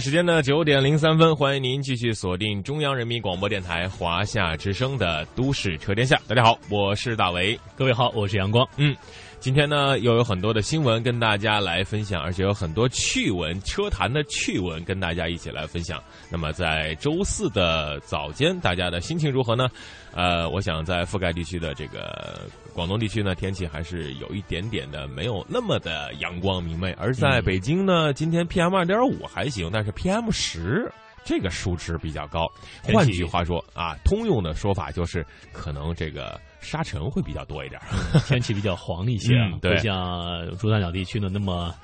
时间呢九点零三分，欢迎您继续锁定中央人民广播电台华夏之声的《都市车天下》。大家好，我是大为，各位好，我是阳光。嗯，今天呢又有很多的新闻跟大家来分享，而且有很多趣闻、车坛的趣闻跟大家一起来分享。那么在周四的早间，大家的心情如何呢？呃，我想在覆盖地区的这个广东地区呢，天气还是有一点点的没有那么的阳光明媚。而在北京呢，今天 PM 二点五还行，但是 PM 十这个数值比较高。换句话说啊，通用的说法就是可能这个沙尘会比较多一点，天气比较黄一些，嗯、对，不像珠三角地区的那么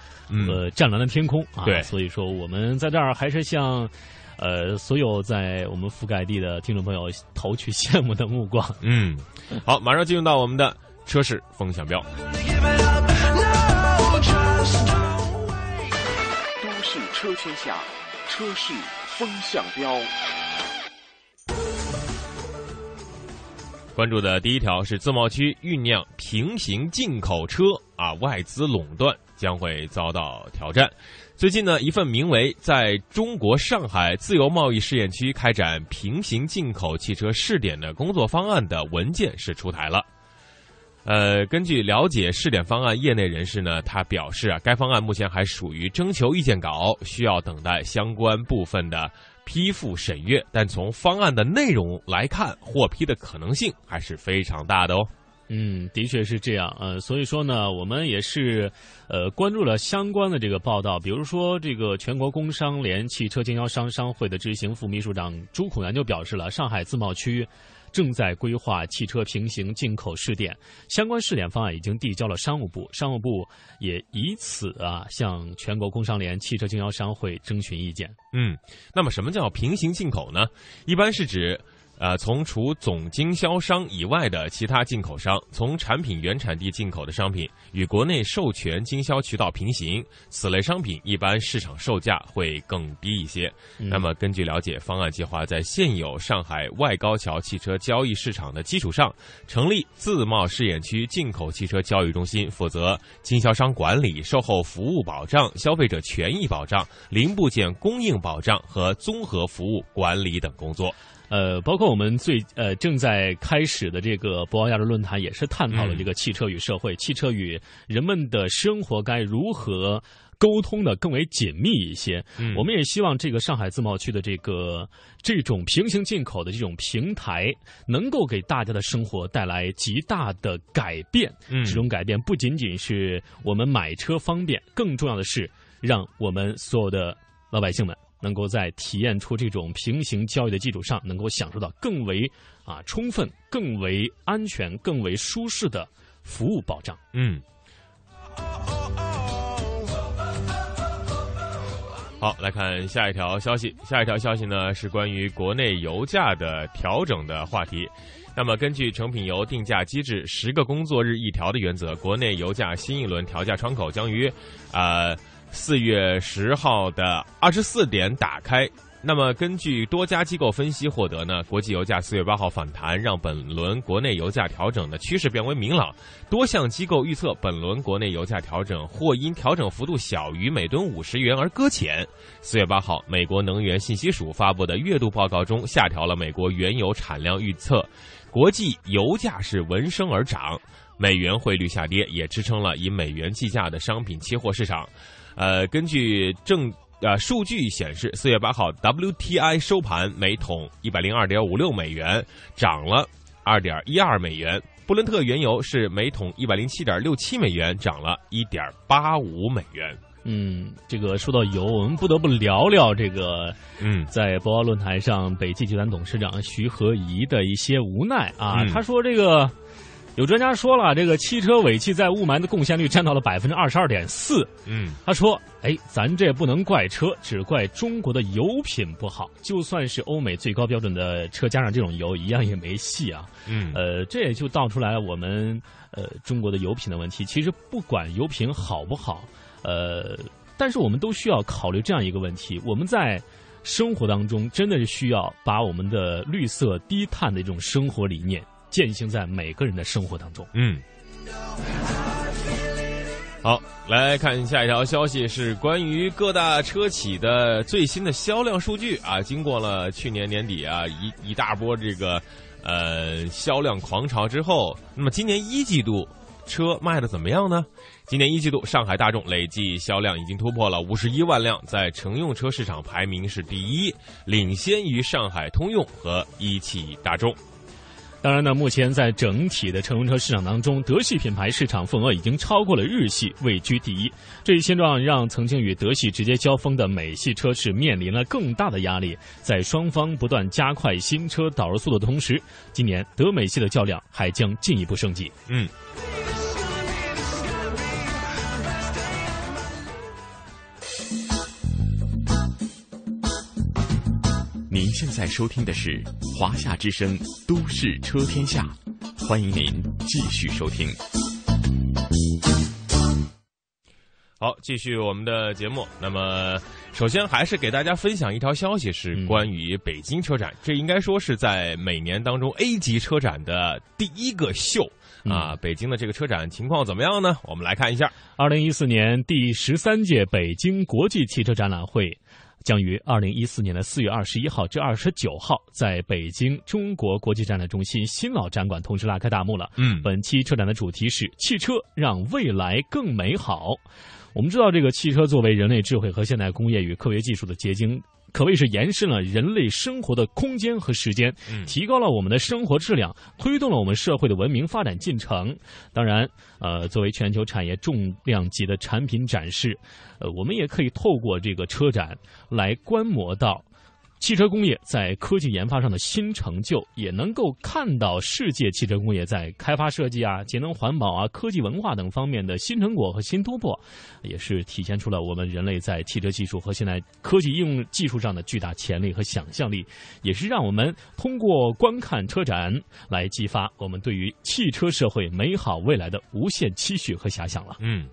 呃湛蓝的天空啊。对，所以说我们在这儿还是向。呃，所有在我们覆盖地的听众朋友投去羡慕的目光。嗯，好，马上进入到我们的车市风向标。都市车天下，车市风向标。关注的第一条是自贸区酝酿平行进口车啊，外资垄断将会遭到挑战。最近呢，一份名为《在中国上海自由贸易试验区开展平行进口汽车试点的工作方案》的文件是出台了。呃，根据了解试点方案，业内人士呢，他表示啊，该方案目前还属于征求意见稿，需要等待相关部分的批复审阅。但从方案的内容来看，获批的可能性还是非常大的哦。嗯，的确是这样。呃，所以说呢，我们也是呃关注了相关的这个报道。比如说，这个全国工商联汽车经销商商会的执行副秘书长朱孔元就表示了，上海自贸区正在规划汽车平行进口试点，相关试点方案已经递交了商务部，商务部也以此啊向全国工商联汽车经销商会征询意见。嗯，那么什么叫平行进口呢？一般是指。呃，从除总经销商以外的其他进口商，从产品原产地进口的商品与国内授权经销渠道平行，此类商品一般市场售价会更低一些。那么，根据了解，方案计划在现有上海外高桥汽车交易市场的基础上，成立自贸试验区进口汽车交易中心，负责经销商管理、售后服务保障、消费者权益保障、零部件供应保障和综合服务管理等工作。呃，包括我们最呃正在开始的这个博鳌亚洲论坛，也是探讨了这个汽车与社会、汽车与人们的生活该如何沟通的更为紧密一些。嗯、我们也希望这个上海自贸区的这个这种平行进口的这种平台，能够给大家的生活带来极大的改变。嗯，这种改变不仅仅是我们买车方便，更重要的是让我们所有的老百姓们。能够在体验出这种平行交易的基础上，能够享受到更为啊充分、更为安全、更为舒适的服务保障。嗯。好，来看下一条消息。下一条消息呢是关于国内油价的调整的话题。那么，根据成品油定价机制十个工作日一调的原则，国内油价新一轮调价窗口将于啊。四月十号的二十四点打开。那么，根据多家机构分析获得呢，国际油价四月八号反弹，让本轮国内油价调整的趋势变为明朗。多项机构预测，本轮国内油价调整或因调整幅度小于每吨五十元而搁浅。四月八号，美国能源信息署发布的月度报告中下调了美国原油产量预测，国际油价是闻声而涨，美元汇率下跌也支撑了以美元计价的商品期货市场。呃，根据正呃数据显示，四月八号 WTI 收盘每桶一百零二点五六美元，涨了二点一二美元。布伦特原油是每桶一百零七点六七美元，涨了一点八五美元。嗯，这个说到油，我们不得不聊聊这个，嗯，在博鳌论坛上，北汽集团董事长徐和宜的一些无奈啊。嗯他说，这个有专家说了，这个汽车尾气在雾霾的贡献率占到了百分之二十二点四。嗯他说，哎，咱这不能怪车，只怪中国的油品不好。就算是欧美最高标准的车加上这种油，一样也没戏啊。嗯呃，这也就道出来我们呃中国的油品的问题。其实不管油品好不好，呃，但是我们都需要考虑这样一个问题：我们在生活当中真的是需要把我们的绿色低碳的这种生活理念践行在每个人的生活当中。嗯。好，来看下一条消息，是关于各大车企的最新的销量数据啊。经过了去年年底啊一一大波这个呃销量狂潮之后，那么今年一季度车卖的怎么样呢？今年一季度，上海大众累计销量已经突破了五十一万辆，在乘用车市场排名是第一，领先于上海通用和一汽大众。当然呢，目前在整体的乘用车市场当中，德系品牌市场份额已经超过了日系，位居第一。这一现状让曾经与德系直接交锋的美系车市面临了更大的压力。在双方不断加快新车导入速度的同时，今年德美系的较量还将进一步升级。嗯。您现在收听的是《华夏之声·都市车天下》，欢迎您继续收听。好，继续我们的节目。那么，首先还是给大家分享一条消息，是关于北京车展。这应该说是在每年当中 A 级车展的第一个秀啊。北京的这个车展情况怎么样呢？我们来看一下。二零一四年第十三届北京国际汽车展览会。将于二零一四年的四月二十一号至二十九号，在北京中国国际展览中心新老展馆同时拉开大幕了。嗯，本期车展的主题是“汽车让未来更美好”。我们知道，这个汽车作为人类智慧和现代工业与科学技术的结晶。可谓是延伸了人类生活的空间和时间，提高了我们的生活质量，推动了我们社会的文明发展进程。当然，呃，作为全球产业重量级的产品展示，呃，我们也可以透过这个车展来观摩到。汽车工业在科技研发上的新成就，也能够看到世界汽车工业在开发设计啊、节能环保啊、科技文化等方面的新成果和新突破，也是体现出了我们人类在汽车技术和现代科技应用技术上的巨大潜力和想象力，也是让我们通过观看车展来激发我们对于汽车社会美好未来的无限期许和遐想了。嗯。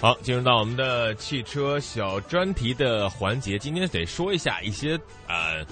好，进入到我们的汽车小专题的环节。今天得说一下一些呃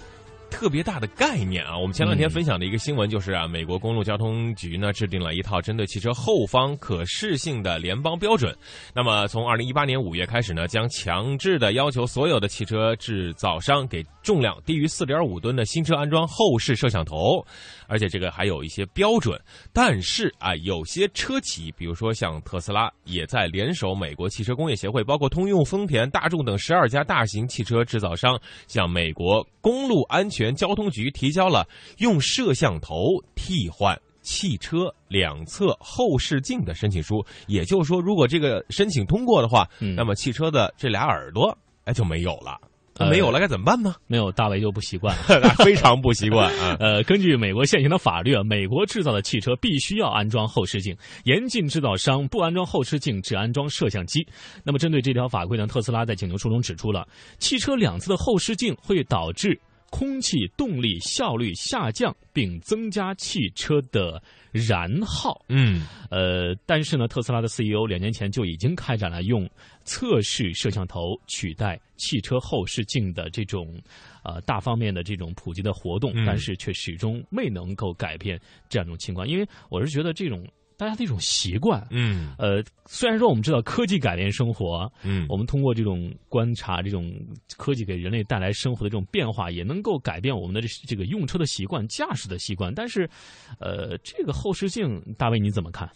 特别大的概念啊。我们前两天分享的一个新闻就是啊，美国公路交通局呢制定了一套针对汽车后方可视性的联邦标准。那么从二零一八年五月开始呢，将强制的要求所有的汽车制造商给重量低于四点五吨的新车安装后视摄像头。而且这个还有一些标准，但是啊，有些车企，比如说像特斯拉，也在联手美国汽车工业协会，包括通用、丰田、大众等十二家大型汽车制造商，向美国公路安全交通局提交了用摄像头替换汽车两侧后视镜的申请书。也就是说，如果这个申请通过的话，那么汽车的这俩耳朵哎就没有了。没有了该怎么办呢？没有，大卫就不习惯，非常不习惯啊。呃，根据美国现行的法律啊，美国制造的汽车必须要安装后视镜，严禁制造商不安装后视镜，只安装摄像机。那么，针对这条法规呢，特斯拉在请求书中指出了，汽车两侧的后视镜会导致空气动力效率下降，并增加汽车的燃耗。嗯，呃，但是呢，特斯拉的 CEO 两年前就已经开展了用测试摄像头取代汽车后视镜的这种呃大方面的这种普及的活动，嗯、但是却始终未能够改变这样一种情况。因为我是觉得这种大家的一种习惯，嗯，呃，虽然说我们知道科技改变生活，嗯，我们通过这种观察，这种科技给人类带来生活的这种变化，也能够改变我们的这个用车的习惯、驾驶的习惯。但是，呃，这个后视镜，大卫你怎么看？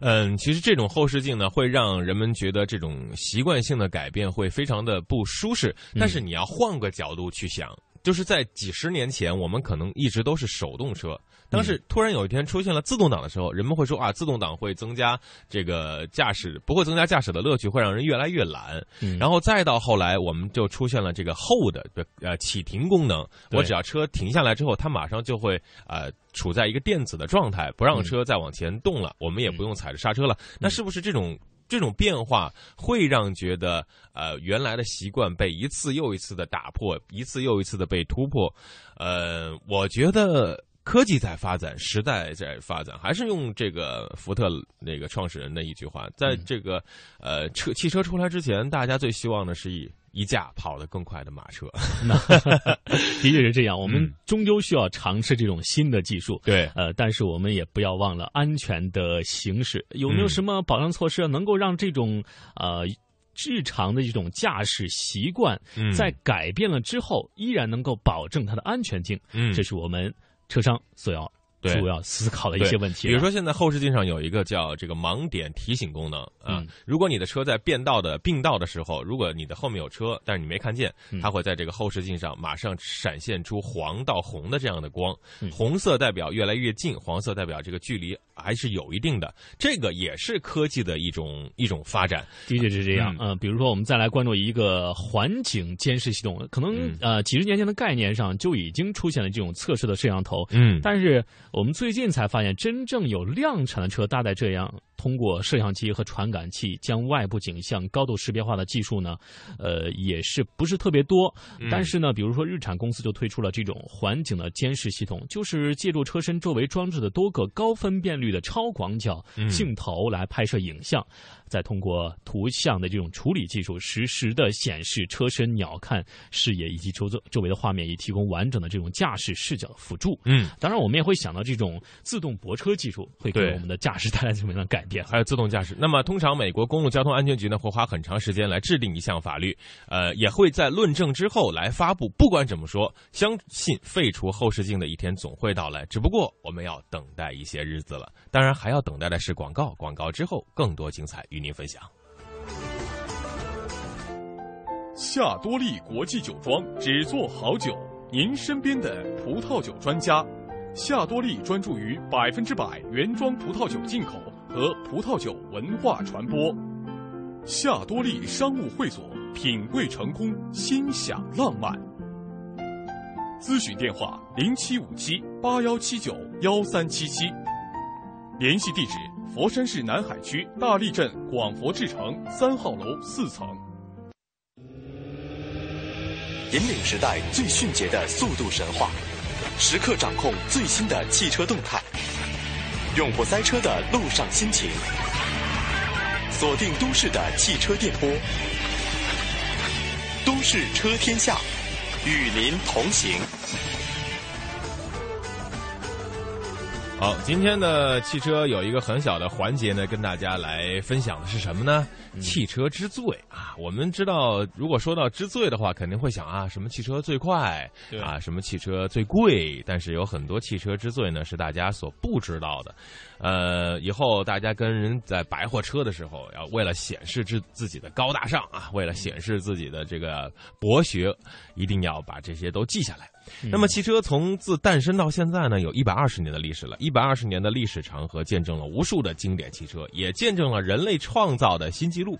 嗯，其实这种后视镜呢，会让人们觉得这种习惯性的改变会非常的不舒适。但是你要换个角度去想，就是在几十年前，我们可能一直都是手动车，但是突然有一天出现了自动挡的时候，人们会说啊，自动挡会增加这个驾驶，不会增加驾驶的乐趣，会让人越来越懒。嗯然后再到后来，我们就出现了这个后的呃启停功能，我只要车停下来之后，它马上就会呃处在一个电子的状态，不让车再往前动了，我们也不用踩着刹车了。那是不是这种？这种变化会让觉得，呃，原来的习惯被一次又一次的打破，一次又一次的被突破。呃，我觉得科技在发展，时代在发展，还是用这个福特那个创始人的一句话，在这个呃车汽车出来之前，大家最希望的是以一架跑得更快的马车。的确是这样，我们嗯终究需要尝试这种新的技术。对，呃，但是我们也不要忘了安全的行驶。有没有嗯什么保障措施能够让这种呃日常的这种驾驶习惯，嗯在改变了之后，依然能够保证它的安全性？嗯这是我们车商所要对主要思考的一些问题。比如说，现在后视镜上有一个叫这个盲点提醒功能啊，嗯。如果你的车在变道的并道的时候，如果你的后面有车，但是你没看见，嗯。它会在这个后视镜上马上闪现出黄到红的这样的光，嗯。红色代表越来越近，黄色代表这个距离还是有一定的，这个也是科技的一种一种发展。的确是这样，嗯。呃，比如说我们再来关注一个环境监视系统，可能、嗯。呃几十年前的概念上就已经出现了这种测试的摄像头，嗯。但是我们最近才发现，真正有量产的车大概这样。通过摄像机和传感器将外部景象高度识别化的技术呢，呃，也是不是特别多。嗯但是呢，比如说日产公司就推出了这种环景的监视系统，就是借助车身周围装置的多个高分辨率的超广角嗯镜头来拍摄影像，再通过图像的这种处理技术，实时的显示车身、鸟瞰视野以及周周周围的画面，以提供完整的这种驾驶视角的辅助。嗯，当然，我们也会想到这种自动泊车技术会给我们的驾驶带来什么样的改变。还有自动驾驶。那么，通常美国公路交通安全局呢会花很长时间来制定一项法律，呃，也会在论证之后来发布。不管怎么说，相信废除后视镜的一天总会到来，只不过我们要等待一些日子了。当然，还要等待的是广告，广告之后更多精彩与您分享。夏多利国际酒庄只做好酒，您身边的葡萄酒专家。夏多利专注于百分之百原装葡萄酒进口和葡萄酒文化传播。夏多利商务会所，品味成功，心享浪漫。咨询电话：零七五七八幺七九幺三七七。联系地址：佛山市南海区大沥镇广佛智城三号楼四层。引领时代最迅捷的速度神话，时刻掌控最新的汽车动态，永不塞车的路上心情，锁定都市的汽车电波，都市车天下，与您同行。好，今天的汽车有一个很小的环节呢，跟大家来分享的是什么呢？汽车之最啊！我们知道，如果说到之最的话，肯定会想啊，什么汽车最快对啊，什么汽车最贵。但是有很多汽车之最呢，是大家所不知道的。呃，以后大家跟人在白货车的时候，要为了显示自自己的高大上啊，为了显示自己的这个博学，一定要把这些都记下来。那么，汽车从自诞生到现在呢，有一百二十年的历史了。一百二十年的历史长河，见证了无数的经典汽车，也见证了人类创造的新纪录。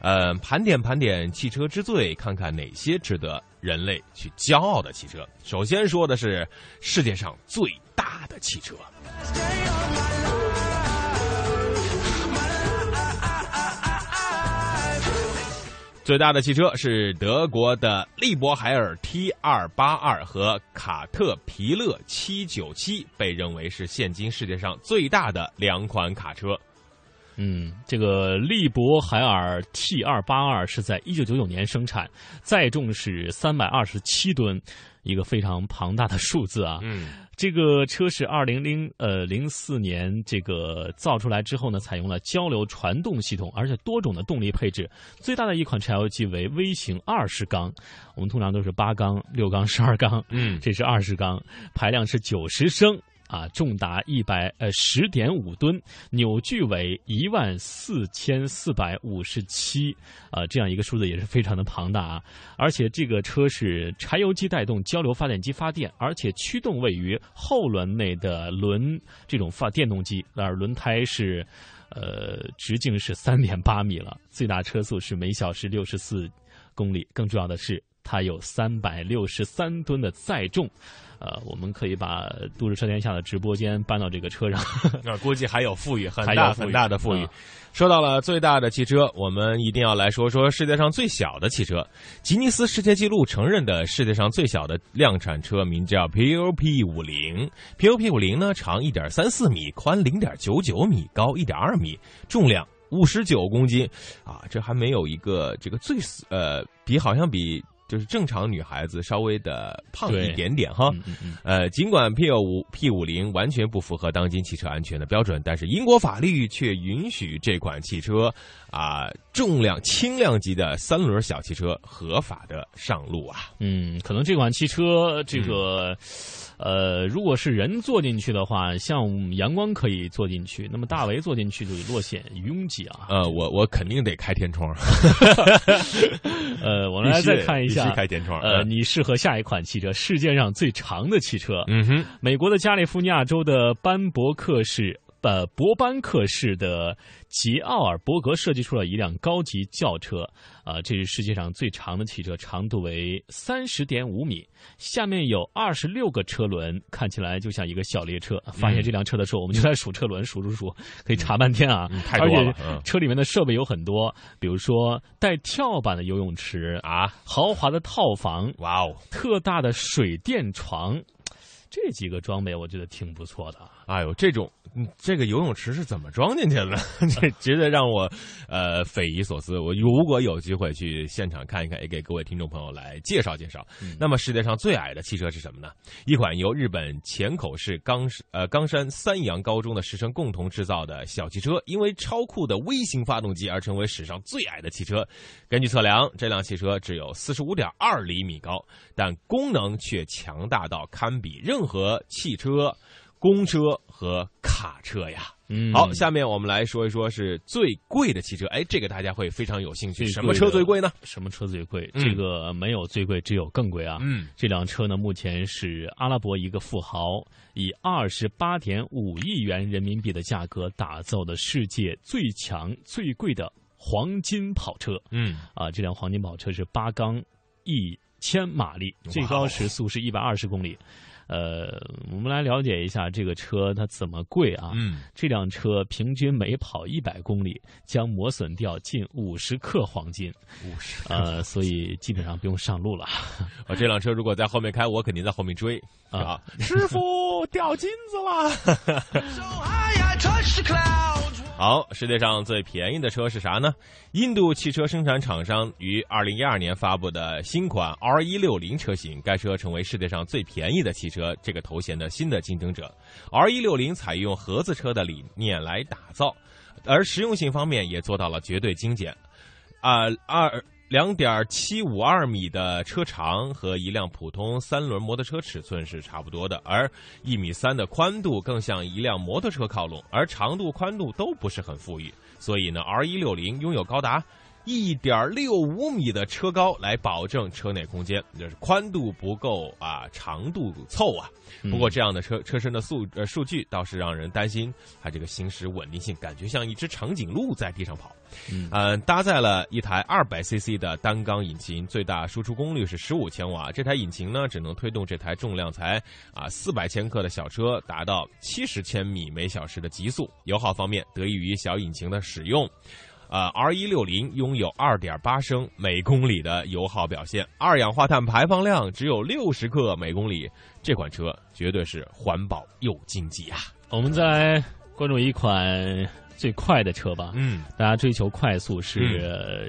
呃，盘点盘点汽车之最，看看哪些值得人类去骄傲的汽车。首先说的是世界上最大的汽车。最大的汽车是德国的利勃海尔 T 二八二和卡特皮勒七九七，被认为是现今世界上最大的两款卡车。嗯，这个利勃海尔 T 二八二是在一九九九年生产，载重是三百二十七吨，一个非常庞大的数字啊。嗯，这个车是二零零呃零四年这个造出来之后呢，采用了交流传动系统，而且多种的动力配置。最大的一款柴油机为微型二十缸，我们通常都是八缸、六缸、十二缸，嗯这是二十缸，排量是九十升。啊，重达一百呃十点五吨，扭矩为一万四千四百五十七，啊，这样一个数字也是非常的庞大啊。而且这个车是柴油机带动交流发电机发电，而且驱动位于后轮内的轮这种发电动机，而轮胎是。呃，直径是三点八米了，最大车速是每小时六十四公里。更重要的是，它有三百六十三吨的载重。呃，我们可以把《都市车天下》的直播间搬到这个车上，那估计还有富裕，很大很大的富裕。说到了最大的汽车，我们一定要来说说世界上最小的汽车。吉尼斯世界纪录承认的世界上最小的量产车名叫 POP 五零。POP 五零呢，长一点三四米，宽零点九九米，高一点二米，重量五十九公斤。啊，这还没有一个这个最呃，比好像比。就是正常女孩子稍微的胖一点点哈，呃，尽管 P 五 P 五零完全不符合当今汽车安全的标准，但是英国法律却允许这款汽车啊重量轻量级的三轮小汽车合法的上路啊。嗯，可能这款汽车这个。呃，如果是人坐进去的话，像阳光可以坐进去，那么大为坐进去就落显拥挤啊。呃，我我肯定得开天窗。呃，我们来再看一下，开天窗。呃，你适合下一款汽车，世界上最长的汽车。嗯哼，美国的加利福尼亚州的班伯克市。呃，博班克市的吉奥尔伯格设计出了一辆高级轿车，啊，这是世界上最长的汽车，长度为三十点五米，下面有二十六个车轮，看起来就像一个小列车。发现这辆车的时候，我们就在数车轮，数数数，可以查半天啊。太多了。车里面的设备有很多，比如说带跳板的游泳池啊，豪华的套房，哇哦，特大的水电床。这几个装备我觉得挺不错的。哎呦，这种这个游泳池是怎么装进去的？这值得让我呃匪夷所思。我如果有机会去现场看一看，也给各位听众朋友来介绍介绍。那么世界上最矮的汽车是什么呢？一款由日本浅口市冈呃冈山三阳高中的师生共同制造的小汽车，因为超酷的微型发动机而成为史上最矮的汽车。根据测量，这辆汽车只有四十五点二厘米高，但功能却强大到堪比任。何汽车、公车和卡车呀，嗯，好，下面我们来说一说是最贵的汽车。哎，这个大家会非常有兴趣。什么车最贵呢？什么车最贵？这个没有最贵，只有更贵啊。嗯，这辆车呢，目前是阿拉伯一个富豪以二十八点五亿元人民币的价格打造的世界最强最贵的黄金跑车。嗯，啊，这辆黄金跑车是八缸一千马力，最高时速是一百二十公里。呃，我们来了解一下这个车它怎么贵啊？嗯，这辆车平均每跑一百公里将磨损掉近五十克黄金，五十呃，所以基本上不用上路了。我这辆车如果在后面开，我肯定在后面追啊！师傅掉金子了。好，世界上最便宜的车是啥呢？印度汽车生产厂商于二零一二年发布的新款 R 一六零车型，该车成为世界上最便宜的汽车这个头衔的新的竞争者。R 一六零采用合资车的理念来打造，而实用性方面也做到了绝对精简。啊，二。两点七五二米的车长和一辆普通三轮摩托车尺寸是差不多的，而一米三的宽度更像一辆摩托车靠拢，而长度、宽度都不是很富裕，所以呢，R 一六零拥有高达。一点六五米的车高来保证车内空间，就是宽度不够啊，长度凑啊。不过这样的车车身的数呃数据倒是让人担心，它这个行驶稳定性感觉像一只长颈鹿在地上跑。嗯，搭载了一台二百 CC 的单缸引擎，最大输出功率是十五千瓦。这台引擎呢，只能推动这台重量才啊四百千克的小车达到七十千米每小时的极速。油耗方面，得益于小引擎的使用。呃，R 一六零拥有二点八升每公里的油耗表现，二氧化碳排放量只有六十克每公里，这款车绝对是环保又经济啊！我们再来关注一款最快的车吧。嗯，大家追求快速是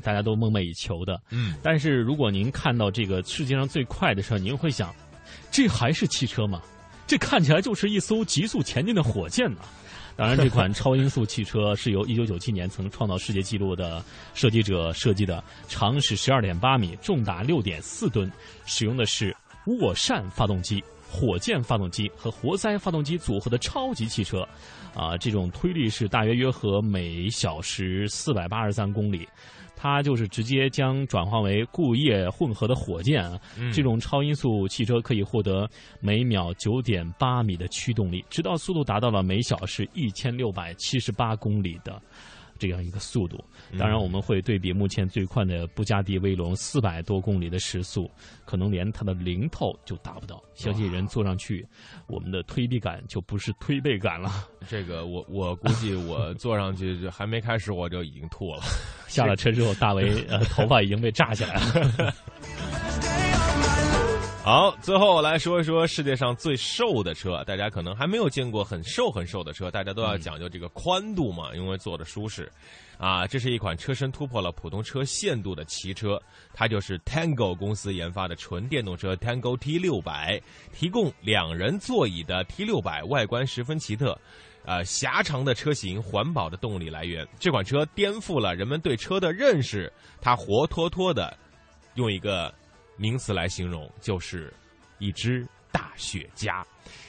大家都梦寐以求的。嗯，但是如果您看到这个世界上最快的车，您会想，这还是汽车吗？这看起来就是一艘急速前进的火箭呢。当然，这款超音速汽车是由1997年曾创造世界纪录的设计者设计的，长是12.8米，重达6.4吨，使用的是涡扇发动机，火箭发动机和活塞发动机组合的超级汽车，啊，这种推力是大约约合每小时四百八十三公里。它就是直接将转化为固液混合的火箭啊，这种超音速汽车可以获得每秒九点八米的驱动力，直到速度达到了每小时一千六百七十八公里的。这样一个速度，当然我们会对比目前最快的布加迪威龙四百多公里的时速，可能连它的零头就达不到。相信人坐上去，我们的推背感就不是推背感了。这个我我估计我坐上去就还没开始我就已经吐了。下了车之后，大为呃头发已经被炸起来了。好，最后来说一说世界上最瘦的车。大家可能还没有见过很瘦很瘦的车，大家都要讲究这个宽度嘛，因为坐的舒适。啊，这是一款车身突破了普通车限度的奇车，它就是 Tango 公司研发的纯电动车 Tango T 六百，提供两人座椅的 T 六百，外观十分奇特，呃，狭长的车型，环保的动力来源。这款车颠覆了人们对车的认识，它活脱脱的用一个。名词来形容就是一只大雪茄。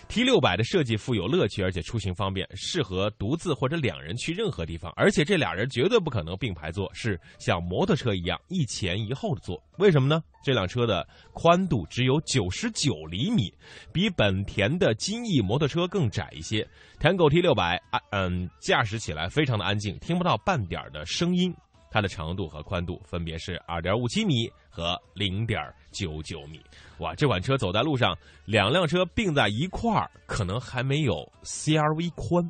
T 六百的设计富有乐趣，而且出行方便，适合独自或者两人去任何地方。而且这俩人绝对不可能并排坐，是像摩托车一样一前一后的坐。为什么呢？这辆车的宽度只有九十九厘米，比本田的金翼摩托车更窄一些。Tango T 六百啊，嗯，驾驶起来非常的安静，听不到半点的声音。它的长度和宽度分别是二点五七米和零点九九米。哇，这款车走在路上，两辆车并在一块儿，可能还没有 CRV 宽。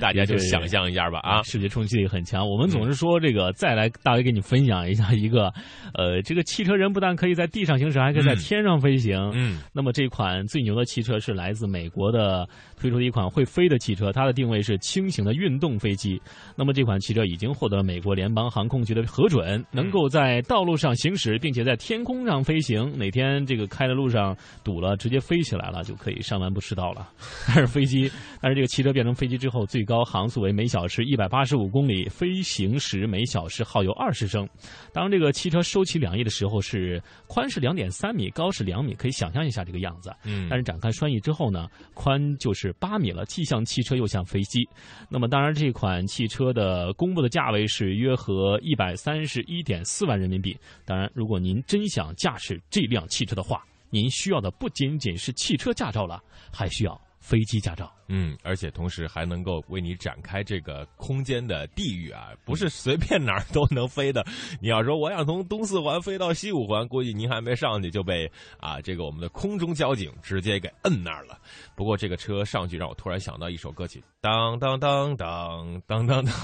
大家就想象一下吧啊！视觉冲击力很强。我们总是说这个，再来大为给你分享一下一个，呃，这个汽车人不但可以在地上行驶，还可以在天上飞行。嗯。那么这款最牛的汽车是来自美国的推出的一款会飞的汽车，它的定位是轻型的运动飞机。那么这款汽车已经获得了美国联邦航空局的核准，能够在道路上行驶，并且在天空上飞行。哪天这个开的路上堵了，直接飞起来了，就可以上完不迟到了。但是飞机，但是这个汽车变成飞机之后，最高航速为每小时一百八十五公里，飞行时每小时耗油二十升。当这个汽车收起两翼的时候，是宽是两点三米，高是两米，可以想象一下这个样子。嗯。但是展开双翼之后呢，宽就是八米了，既像汽车又像飞机。那么当然，这款汽车的公布的价位是约合一百三十一点四万人民币。当然，如果您真想驾驶这辆汽车的话，您需要的不仅仅是汽车驾照了，还需要飞机驾照。嗯，而且同时还能够为你展开这个空间的地域啊，不是随便哪儿都能飞的。你要说我想从东四环飞到西五环，估计您还没上去就被啊这个我们的空中交警直接给摁那儿了。不过这个车上去让我突然想到一首歌曲，当当当当当当当，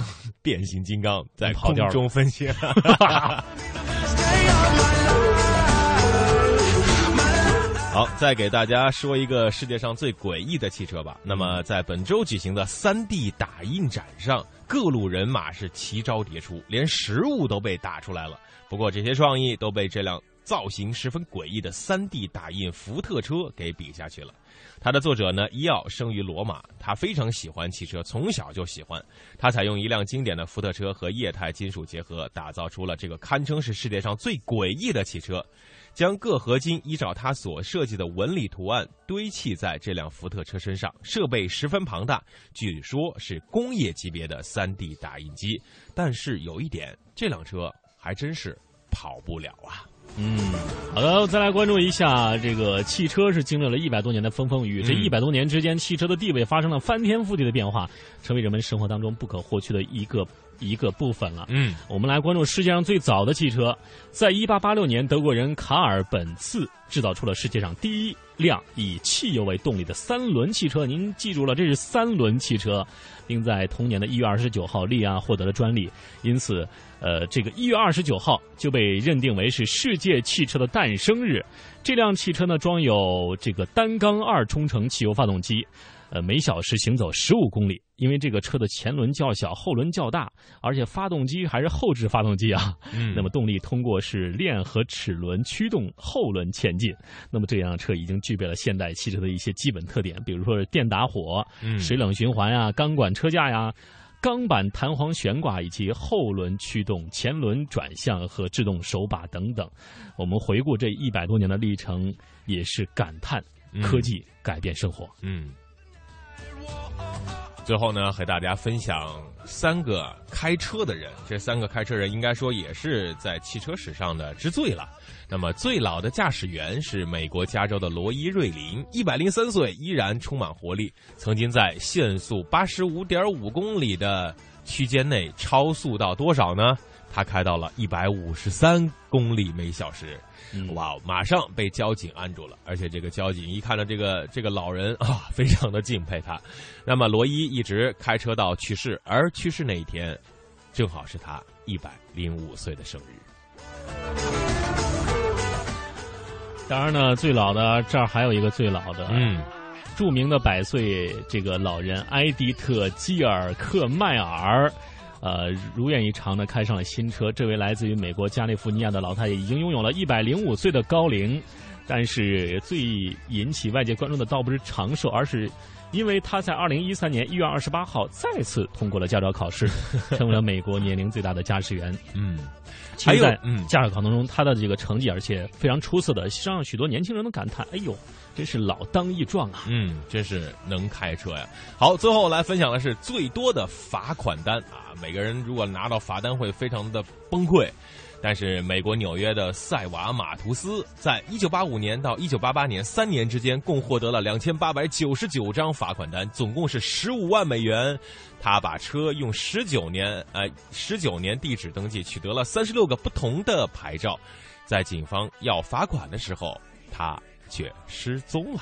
变形金刚在空中飞行。好，再给大家说一个世界上最诡异的汽车吧。那么，在本周举行的三 D 打印展上，各路人马是奇招迭出，连实物都被打出来了。不过，这些创意都被这辆造型十分诡异的三 D 打印福特车给比下去了。它的作者呢，伊奥生于罗马，他非常喜欢汽车，从小就喜欢。他采用一辆经典的福特车和液态金属结合，打造出了这个堪称是世界上最诡异的汽车。将各合金依照它所设计的纹理图案堆砌在这辆福特车身上，设备十分庞大，据说是工业级别的 3D 打印机。但是有一点，这辆车还真是跑不了啊。嗯，好的，再来关注一下这个汽车是经历了一百多年的风风雨雨，这一百多年之间，汽车的地位发生了翻天覆地的变化，成为人们生活当中不可或缺的一个。一个部分了。嗯，我们来关注世界上最早的汽车，在一八八六年，德国人卡尔本茨制造出了世界上第一辆以汽油为动力的三轮汽车。您记住了，这是三轮汽车，并在同年的一月二十九号立案获得了专利。因此，呃，这个一月二十九号就被认定为是世界汽车的诞生日。这辆汽车呢，装有这个单缸二冲程汽油发动机。呃，每小时行走十五公里，因为这个车的前轮较小，后轮较大，而且发动机还是后置发动机啊。嗯，那么动力通过是链和齿轮驱动后轮前进。那么这辆车已经具备了现代汽车的一些基本特点，比如说是电打火、水冷循环呀、钢管车架呀。钢板弹簧悬挂以及后轮驱动、前轮转向和制动手把等等。我们回顾这一百多年的历程，也是感叹科技改变生活。嗯。最后呢，和大家分享三个开车的人。这三个开车人应该说也是在汽车史上的之最了。那么最老的驾驶员是美国加州的罗伊·瑞林，一百零三岁，依然充满活力。曾经在限速八十五点五公里的区间内超速到多少呢？他开到了一百五十三公里每小时。哇！马上被交警按住了，而且这个交警一看到这个这个老人 啊，非常的敬佩他。那么罗伊一直开车到去世，而去世那一天，正好是他一百零五岁的生日。当然呢，最老的这儿还有一个最老的，嗯，著名的百岁这个老人埃迪特·基尔克迈尔。呃，如愿以偿的开上了新车。这位来自于美国加利福尼亚的老太太已经拥有了一百零五岁的高龄，但是最引起外界关注的倒不是长寿，而是因为她在二零一三年一月二十八号再次通过了驾照考试，成为了美国年龄最大的驾驶员。嗯，还有，嗯，驾驶考当中他的这个成绩，而且非常出色的，让许多年轻人都感叹：“哎呦。”真是老当益壮啊！嗯，真是能开车呀。好，最后来分享的是最多的罚款单啊！每个人如果拿到罚单会非常的崩溃。但是美国纽约的塞瓦马图斯，在一九八五年到一九八八年三年之间，共获得了两千八百九十九张罚款单，总共是十五万美元。他把车用十九年，呃，十九年地址登记，取得了三十六个不同的牌照。在警方要罚款的时候，他。却失踪了。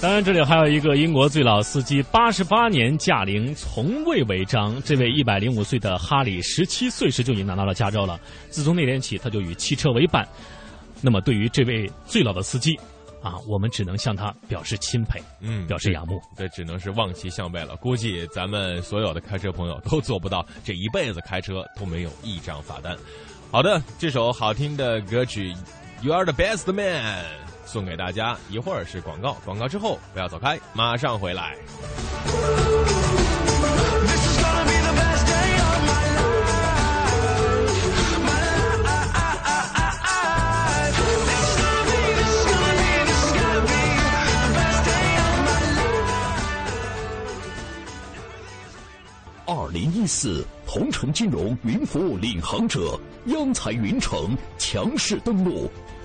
当然，这里还有一个英国最老司机，八十八年驾龄，从未违章。这位一百零五岁的哈里，十七岁时就已经拿到了驾照了。自从那天起，他就与汽车为伴。那么，对于这位最老的司机，啊，我们只能向他表示钦佩，嗯，表示仰慕。这只能是望其项背了。估计咱们所有的开车朋友都做不到，这一辈子开车都没有一张罚单。好的，这首好听的歌曲《You Are the Best Man》送给大家。一会儿是广告，广告之后不要走开，马上回来。二零一四，同城金融云服务领航者央财云城强势登陆，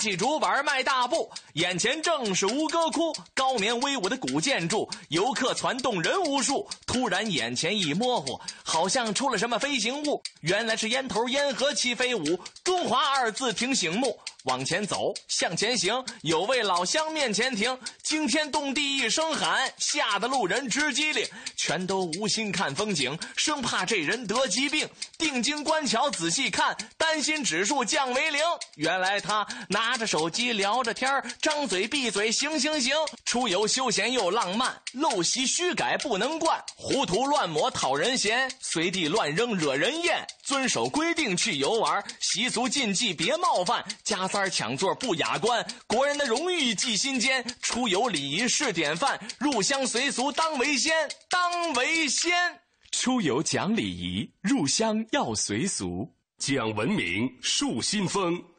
起竹板迈大步，眼前正是吴哥窟，高棉威武的古建筑，游客攒动人无数。突然眼前一模糊，好像出了什么飞行物，原来是烟头烟盒齐飞舞，中华二字挺醒目。往前走，向前行，有位老乡面前停，惊天动地一声喊，吓得路人直机灵，全都无心看风景，生怕这人得疾病。定睛观瞧，仔细看，担心指数降为零。原来他拿拿着手机聊着天张嘴闭嘴行行行。出游休闲又浪漫，陋习虚改不能惯，糊涂乱抹讨人嫌，随地乱扔惹人厌。遵守规定去游玩，习俗禁忌别冒犯，加塞抢座不雅观，国人的荣誉记心间。出游礼仪是典范，入乡随俗当为先，当为先。出游讲礼仪，入乡要随俗，讲文明树新风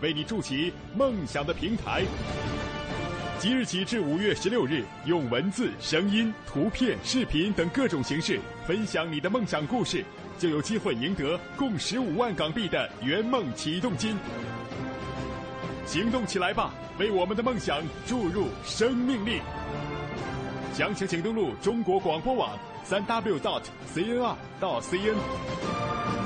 为你筑起梦想的平台。即日起至五月十六日，用文字、声音、图片、视频等各种形式分享你的梦想故事，就有机会赢得共十五万港币的圆梦启动金。行动起来吧，为我们的梦想注入生命力！详情请登录中国广播网三 w dot cnr 到 cn。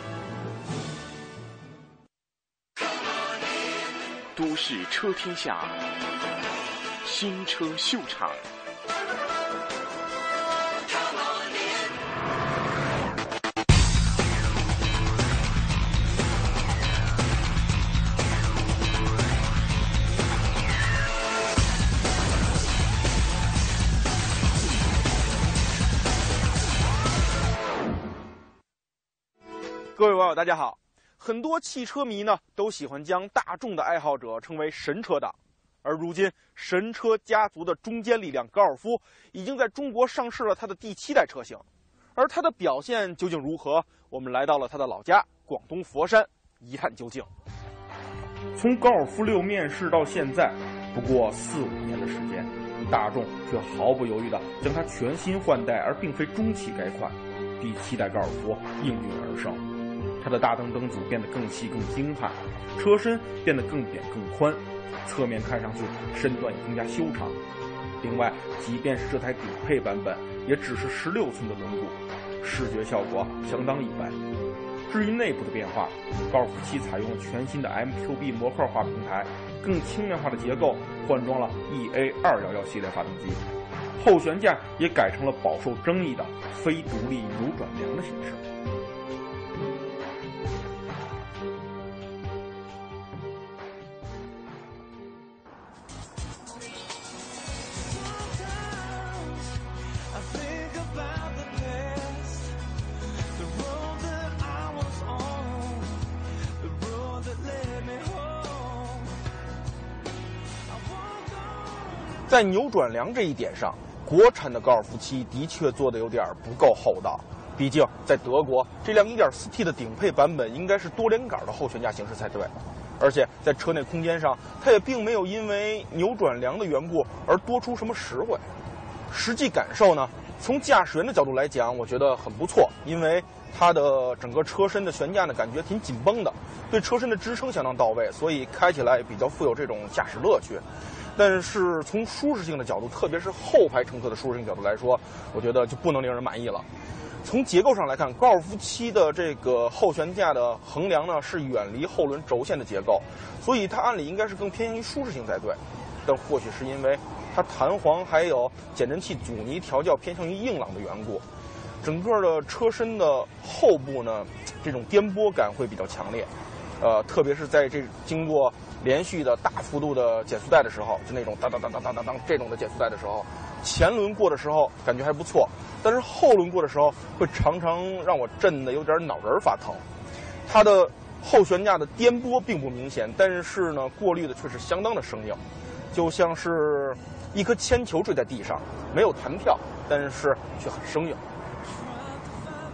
都市车天下，新车秀场。各位网友，大家好。很多汽车迷呢都喜欢将大众的爱好者称为神车党，而如今神车家族的中坚力量高尔夫已经在中国上市了它的第七代车型，而它的表现究竟如何？我们来到了它的老家广东佛山一探究竟。从高尔夫六面世到现在，不过四五年的时间，大众却毫不犹豫地将它全新换代，而并非中期改款。第七代高尔夫应运而生。它的大灯灯组变得更细更精悍，车身变得更扁更宽，侧面看上去身段也更加修长。另外，即便是这台顶配版本，也只是十六寸的轮毂，视觉效果相当一般。至于内部的变化，高尔夫七采用了全新的 MQB 模块化平台，更轻量化的结构，换装了 EA 二幺幺系列发动机，后悬架也改成了饱受争议的非独立扭转梁的形式。在扭转梁这一点上，国产的高尔夫七的确做的有点不够厚道。毕竟在德国，这辆 1.4T 的顶配版本应该是多连杆的后悬架形式才对。而且在车内空间上，它也并没有因为扭转梁的缘故而多出什么实惠。实际感受呢，从驾驶员的角度来讲，我觉得很不错，因为它的整个车身的悬架呢，感觉挺紧绷的，对车身的支撑相当到位，所以开起来比较富有这种驾驶乐趣。但是从舒适性的角度，特别是后排乘客的舒适性角度来说，我觉得就不能令人满意了。从结构上来看，高尔夫七的这个后悬架的横梁呢是远离后轮轴线的结构，所以它按理应该是更偏向于舒适性才对。但或许是因为它弹簧还有减震器阻尼调教偏向于硬朗的缘故，整个的车身的后部呢，这种颠簸感会比较强烈。呃，特别是在这经过。连续的大幅度的减速带的时候，就那种当当当当当当当这种的减速带的时候，前轮过的时候感觉还不错，但是后轮过的时候会常常让我震的有点脑仁发疼。它的后悬架的颠簸并不明显，但是呢，过滤的却是相当的生硬，就像是一颗铅球坠在地上，没有弹跳，但是却很生硬。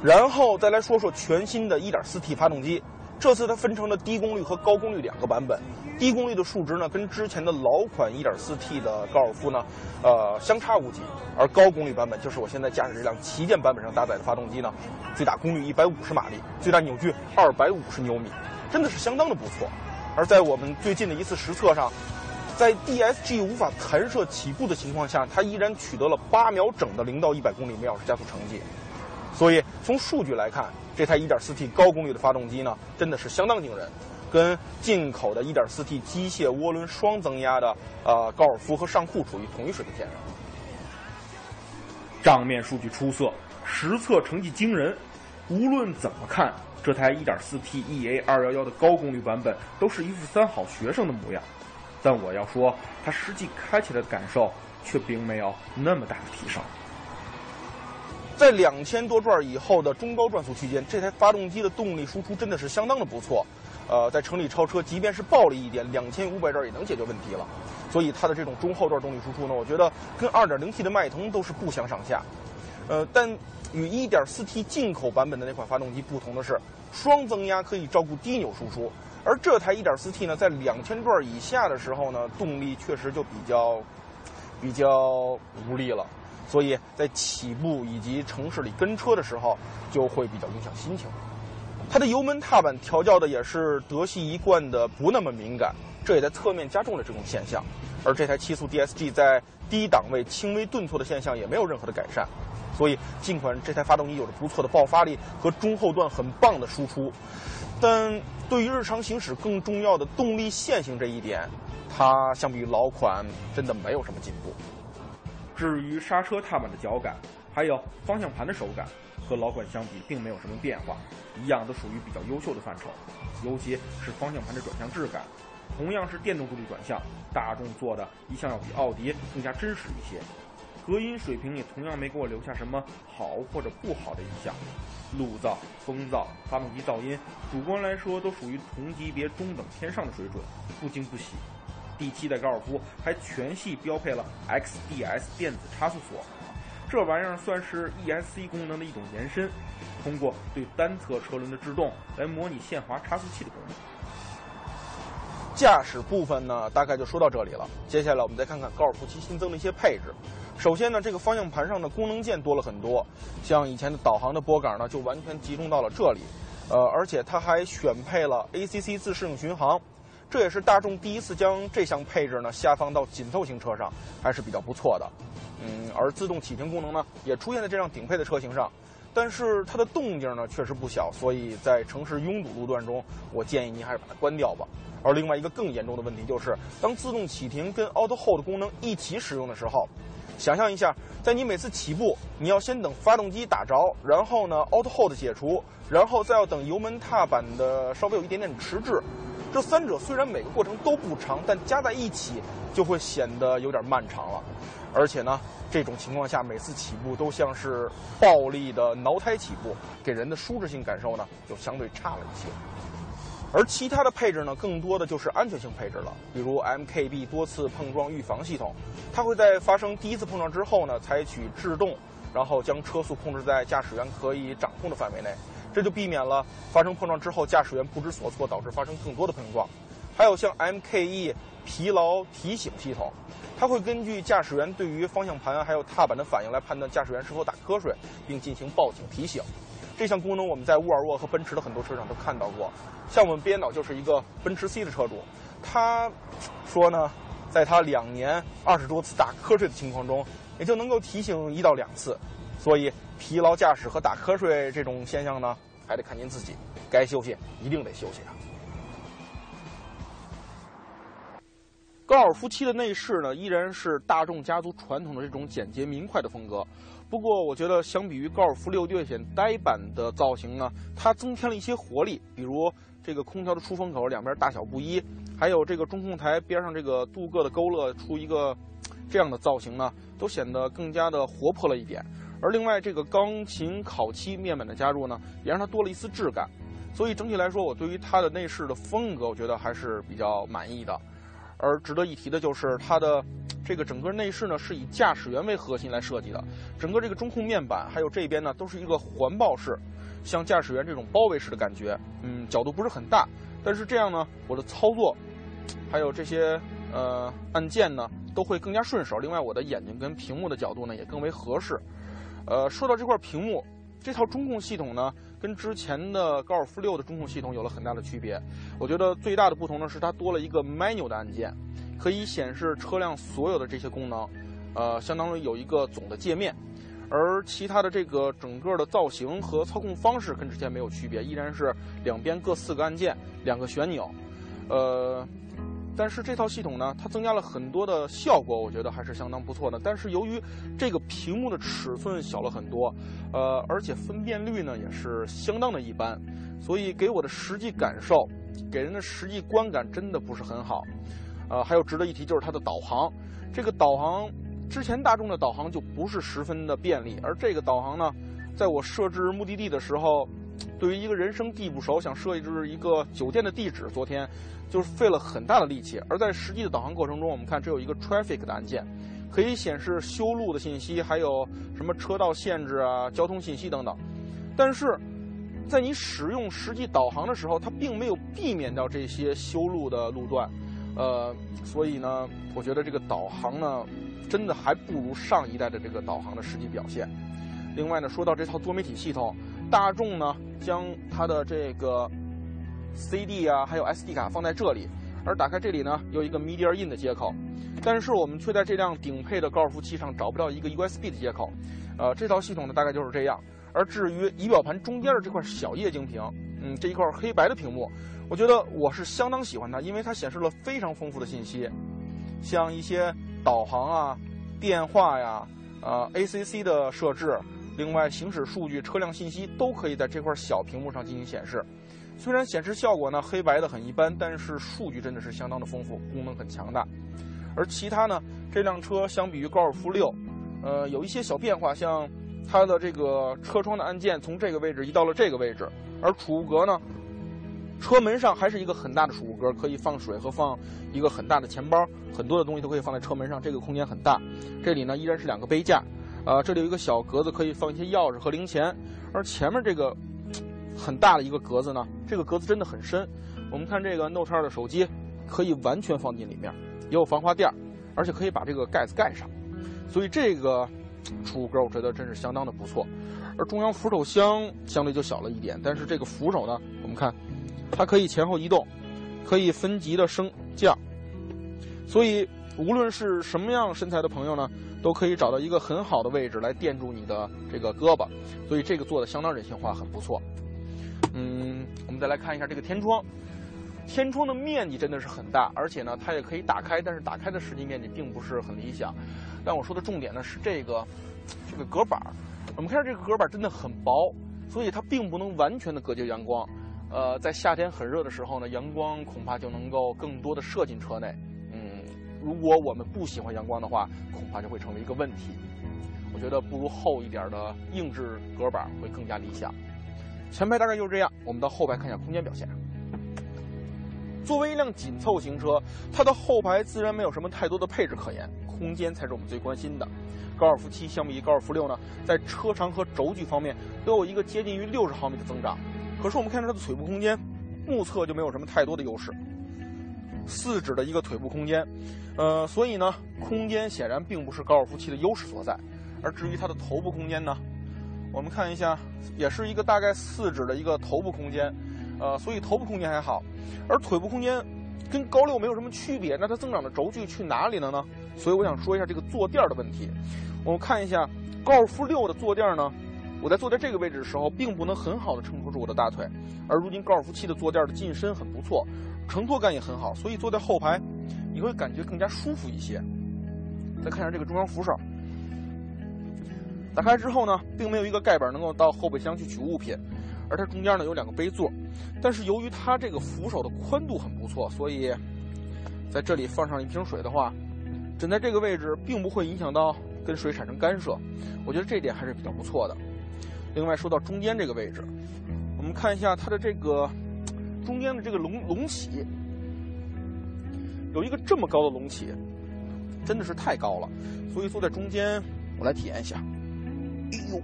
然后再来说说全新的 1.4T 发动机。这次它分成了低功率和高功率两个版本，低功率的数值呢跟之前的老款 1.4T 的高尔夫呢，呃相差无几，而高功率版本就是我现在驾驶这辆旗舰版本上搭载的发动机呢，最大功率150马力，最大扭矩250牛米，真的是相当的不错。而在我们最近的一次实测上，在 DSG 无法弹射起步的情况下，它依然取得了八秒整的零到一百公里每小时加速成绩。所以从数据来看，这台 1.4T 高功率的发动机呢，真的是相当惊人，跟进口的 1.4T 机械涡轮双增压的呃高尔夫和尚酷处于同一水平线上。账面数据出色，实测成绩惊人。无论怎么看，这台 1.4T EA211 的高功率版本都是一副三好学生的模样。但我要说，它实际开起来的感受却并没有那么大的提升。在两千多转以后的中高转速区间，这台发动机的动力输出真的是相当的不错。呃，在城里超车，即便是暴力一点，两千五百转也能解决问题了。所以它的这种中后段动力输出呢，我觉得跟 2.0T 的迈腾都是不相上下。呃，但与 1.4T 进口版本的那款发动机不同的是，双增压可以照顾低扭输出，而这台 1.4T 呢，在两千转以下的时候呢，动力确实就比较比较无力了。所以在起步以及城市里跟车的时候，就会比较影响心情。它的油门踏板调教的也是德系一贯的不那么敏感，这也在侧面加重了这种现象。而这台七速 DSG 在低档位轻微顿挫的现象也没有任何的改善。所以，尽管这台发动机有着不错的爆发力和中后段很棒的输出，但对于日常行驶更重要的动力线性这一点，它相比于老款真的没有什么进步。至于刹车踏板的脚感，还有方向盘的手感。和老款相比，并没有什么变化，一样都属于比较优秀的范畴。尤其是方向盘的转向质感，同样是电动助力转向，大众做的一向要比奥迪更加真实一些。隔音水平也同样没给我留下什么好或者不好的印象，路噪、风噪、发动机噪音，主观来说都属于同级别中等偏上的水准，不惊不喜。第七代高尔夫还全系标配了 XDS 电子差速锁。这玩意儿算是 ESC 功能的一种延伸，通过对单侧车轮的制动来模拟限滑差速器的功能。驾驶部分呢，大概就说到这里了。接下来我们再看看高尔夫七新增的一些配置。首先呢，这个方向盘上的功能键多了很多，像以前的导航的拨杆呢，就完全集中到了这里。呃，而且它还选配了 ACC 自适应巡航，这也是大众第一次将这项配置呢下放到紧凑型车上，还是比较不错的。嗯，而自动启停功能呢，也出现在这辆顶配的车型上，但是它的动静呢确实不小，所以在城市拥堵路段中，我建议您还是把它关掉吧。而另外一个更严重的问题就是，当自动启停跟 Auto Hold 功能一起使用的时候，想象一下，在你每次起步，你要先等发动机打着，然后呢 Auto Hold 解除，然后再要等油门踏板的稍微有一点点迟滞，这三者虽然每个过程都不长，但加在一起就会显得有点漫长了。而且呢，这种情况下每次起步都像是暴力的挠胎起步，给人的舒适性感受呢就相对差了一些。而其他的配置呢，更多的就是安全性配置了，比如 MKB 多次碰撞预防系统，它会在发生第一次碰撞之后呢，采取制动，然后将车速控制在驾驶员可以掌控的范围内，这就避免了发生碰撞之后驾驶员不知所措，导致发生更多的碰撞。还有像 MKE 疲劳提醒系统。它会根据驾驶员对于方向盘还有踏板的反应来判断驾驶员是否打瞌睡，并进行报警提醒。这项功能我们在沃尔沃和奔驰的很多车上都看到过。像我们编导就是一个奔驰 C 的车主，他说呢，在他两年二十多次打瞌睡的情况中，也就能够提醒一到两次。所以疲劳驾驶和打瞌睡这种现象呢，还得看您自己，该休息一定得休息啊。高尔夫七的内饰呢，依然是大众家族传统的这种简洁明快的风格。不过，我觉得相比于高尔夫六略显呆板的造型呢，它增添了一些活力。比如这个空调的出风口两边大小不一，还有这个中控台边上这个镀铬的勾勒出一个这样的造型呢，都显得更加的活泼了一点。而另外，这个钢琴烤漆面板的加入呢，也让它多了一丝质感。所以整体来说，我对于它的内饰的风格，我觉得还是比较满意的。而值得一提的就是它的这个整个内饰呢，是以驾驶员为核心来设计的。整个这个中控面板还有这边呢，都是一个环抱式，像驾驶员这种包围式的感觉。嗯，角度不是很大，但是这样呢，我的操作还有这些呃按键呢，都会更加顺手。另外，我的眼睛跟屏幕的角度呢，也更为合适。呃，说到这块屏幕，这套中控系统呢。跟之前的高尔夫六的中控系统有了很大的区别，我觉得最大的不同呢是它多了一个 menu 的按键，可以显示车辆所有的这些功能，呃，相当于有一个总的界面，而其他的这个整个的造型和操控方式跟之前没有区别，依然是两边各四个按键，两个旋钮，呃。但是这套系统呢，它增加了很多的效果，我觉得还是相当不错的。但是由于这个屏幕的尺寸小了很多，呃，而且分辨率呢也是相当的一般，所以给我的实际感受，给人的实际观感真的不是很好。呃，还有值得一提就是它的导航，这个导航之前大众的导航就不是十分的便利，而这个导航呢，在我设置目的地的时候，对于一个人生地不熟，想设置一个酒店的地址，昨天就是费了很大的力气。而在实际的导航过程中，我们看这有一个 traffic 的按键，可以显示修路的信息，还有什么车道限制啊、交通信息等等。但是，在你使用实际导航的时候，它并没有避免掉这些修路的路段，呃，所以呢，我觉得这个导航呢。真的还不如上一代的这个导航的实际表现。另外呢，说到这套多媒体系统，大众呢将它的这个 CD 啊，还有 SD 卡放在这里，而打开这里呢有一个 Media In 的接口，但是我们却在这辆顶配的高尔夫七上找不到一个 USB 的接口。呃，这套系统呢大概就是这样。而至于仪表盘中间的这块小液晶屏，嗯，这一块黑白的屏幕，我觉得我是相当喜欢它，因为它显示了非常丰富的信息，像一些。导航啊，电话呀，呃，ACC 的设置，另外行驶数据、车辆信息都可以在这块小屏幕上进行显示。虽然显示效果呢黑白的很一般，但是数据真的是相当的丰富，功能很强大。而其他呢，这辆车相比于高尔夫六，呃，有一些小变化，像它的这个车窗的按键从这个位置移到了这个位置，而储物格呢。车门上还是一个很大的储物格，可以放水和放一个很大的钱包，很多的东西都可以放在车门上，这个空间很大。这里呢依然是两个杯架，啊，这里有一个小格子可以放一些钥匙和零钱，而前面这个很大的一个格子呢，这个格子真的很深。我们看这个 Note 2的手机可以完全放进里面，也有防滑垫，而且可以把这个盖子盖上，所以这个储物格我觉得真是相当的不错。而中央扶手箱相对就小了一点，但是这个扶手呢，我们看。它可以前后移动，可以分级的升降，所以无论是什么样身材的朋友呢，都可以找到一个很好的位置来垫住你的这个胳膊，所以这个做的相当人性化，很不错。嗯，我们再来看一下这个天窗，天窗的面积真的是很大，而且呢，它也可以打开，但是打开的实际面积并不是很理想。但我说的重点呢是这个这个隔板，我们看这个隔板真的很薄，所以它并不能完全的隔绝阳光。呃，在夏天很热的时候呢，阳光恐怕就能够更多的射进车内。如果我们不喜欢阳光的话，恐怕就会成为一个问题。我觉得不如厚一点的硬质隔板会更加理想。前排大概就是这样，我们到后排看一下空间表现。作为一辆紧凑型车，它的后排自然没有什么太多的配置可言，空间才是我们最关心的。高尔夫七相比于高尔夫六呢，在车长和轴距方面都有一个接近于六十毫米的增长。可是我们看到它的腿部空间，目测就没有什么太多的优势。四指的一个腿部空间，呃，所以呢，空间显然并不是高尔夫七的优势所在。而至于它的头部空间呢，我们看一下，也是一个大概四指的一个头部空间，呃，所以头部空间还好。而腿部空间跟高六没有什么区别，那它增长的轴距去哪里了呢？所以我想说一下这个坐垫的问题。我们看一下高尔夫六的坐垫呢。我在坐在这个位置的时候，并不能很好的撑托住我的大腿，而如今高尔夫七的坐垫的进深很不错，承托感也很好，所以坐在后排，你会感觉更加舒服一些。再看一下这个中央扶手，打开之后呢，并没有一个盖板能够到后备箱去取物品，而它中间呢有两个杯座，但是由于它这个扶手的宽度很不错，所以在这里放上一瓶水的话，枕在这个位置并不会影响到跟水产生干涉，我觉得这点还是比较不错的。另外说到中间这个位置，我们看一下它的这个中间的这个隆隆起，有一个这么高的隆起，真的是太高了。所以坐在中间，我来体验一下。哎呦，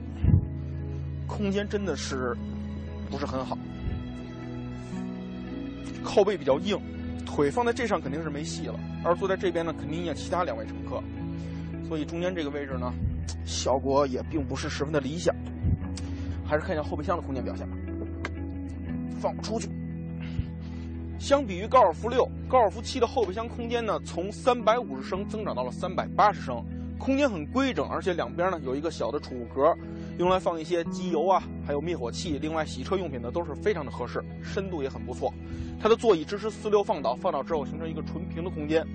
空间真的是不是很好，靠背比较硬，腿放在这上肯定是没戏了。而坐在这边呢，肯定影响其他两位乘客。所以中间这个位置呢，效果也并不是十分的理想。还是看一下后备箱的空间表现吧。放不出去。相比于高尔夫六、高尔夫七的后备箱空间呢，从三百五十升增长到了三百八十升，空间很规整，而且两边呢有一个小的储物格，用来放一些机油啊，还有灭火器，另外洗车用品呢都是非常的合适，深度也很不错。它的座椅支持四六放倒，放倒之后形成一个纯平的空间。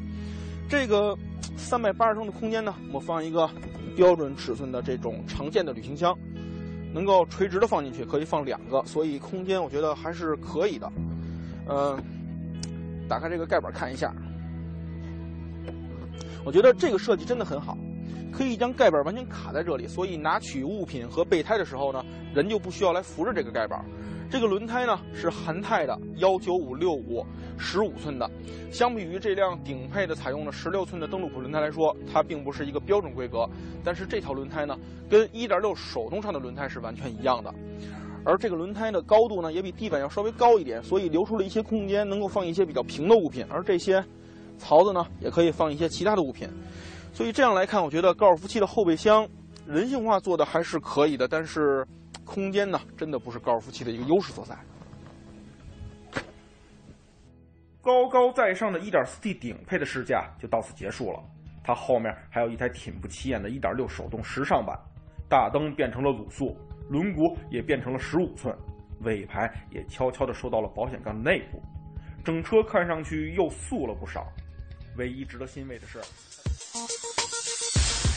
这个三百八十升的空间呢，我放一个标准尺寸的这种常见的旅行箱。能够垂直的放进去，可以放两个，所以空间我觉得还是可以的。嗯，打开这个盖板看一下，我觉得这个设计真的很好。可以将盖板完全卡在这里，所以拿取物品和备胎的时候呢，人就不需要来扶着这个盖板。这个轮胎呢是韩泰的幺九五六五十五寸的，相比于这辆顶配的采用的十六寸的登陆普轮胎来说，它并不是一个标准规格。但是这条轮胎呢，跟一点六手动上的轮胎是完全一样的。而这个轮胎的高度呢，也比地板要稍微高一点，所以留出了一些空间，能够放一些比较平的物品。而这些槽子呢，也可以放一些其他的物品。所以这样来看，我觉得高尔夫七的后备箱人性化做的还是可以的，但是空间呢，真的不是高尔夫七的一个优势所在。高高在上的 1.4T 顶配的试驾就到此结束了。它后面还有一台挺不起眼的1.6手动时尚版，大灯变成了卤素。轮毂也变成了十五寸，尾排也悄悄的收到了保险杠内部，整车看上去又素了不少。唯一值得欣慰的是，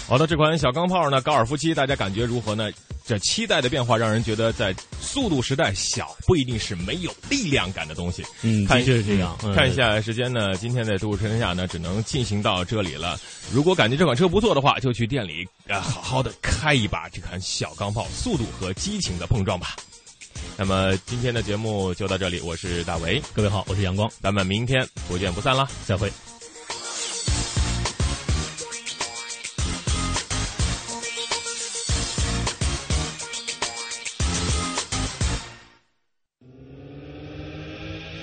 好的，这款小钢炮呢，高尔夫七，大家感觉如何呢？这期待的变化让人觉得，在速度时代，小不一定是没有力量感的东西。嗯，看确是这样。看一下时间呢，今天的《都市车天下》呢，只能进行到这里了。如果感觉这款车不错的话，就去店里啊，好好的开一把这款小钢炮，速度和激情的碰撞吧。那么今天的节目就到这里，我是大为，各位好，我是阳光，咱们明天不见不散啦，再会。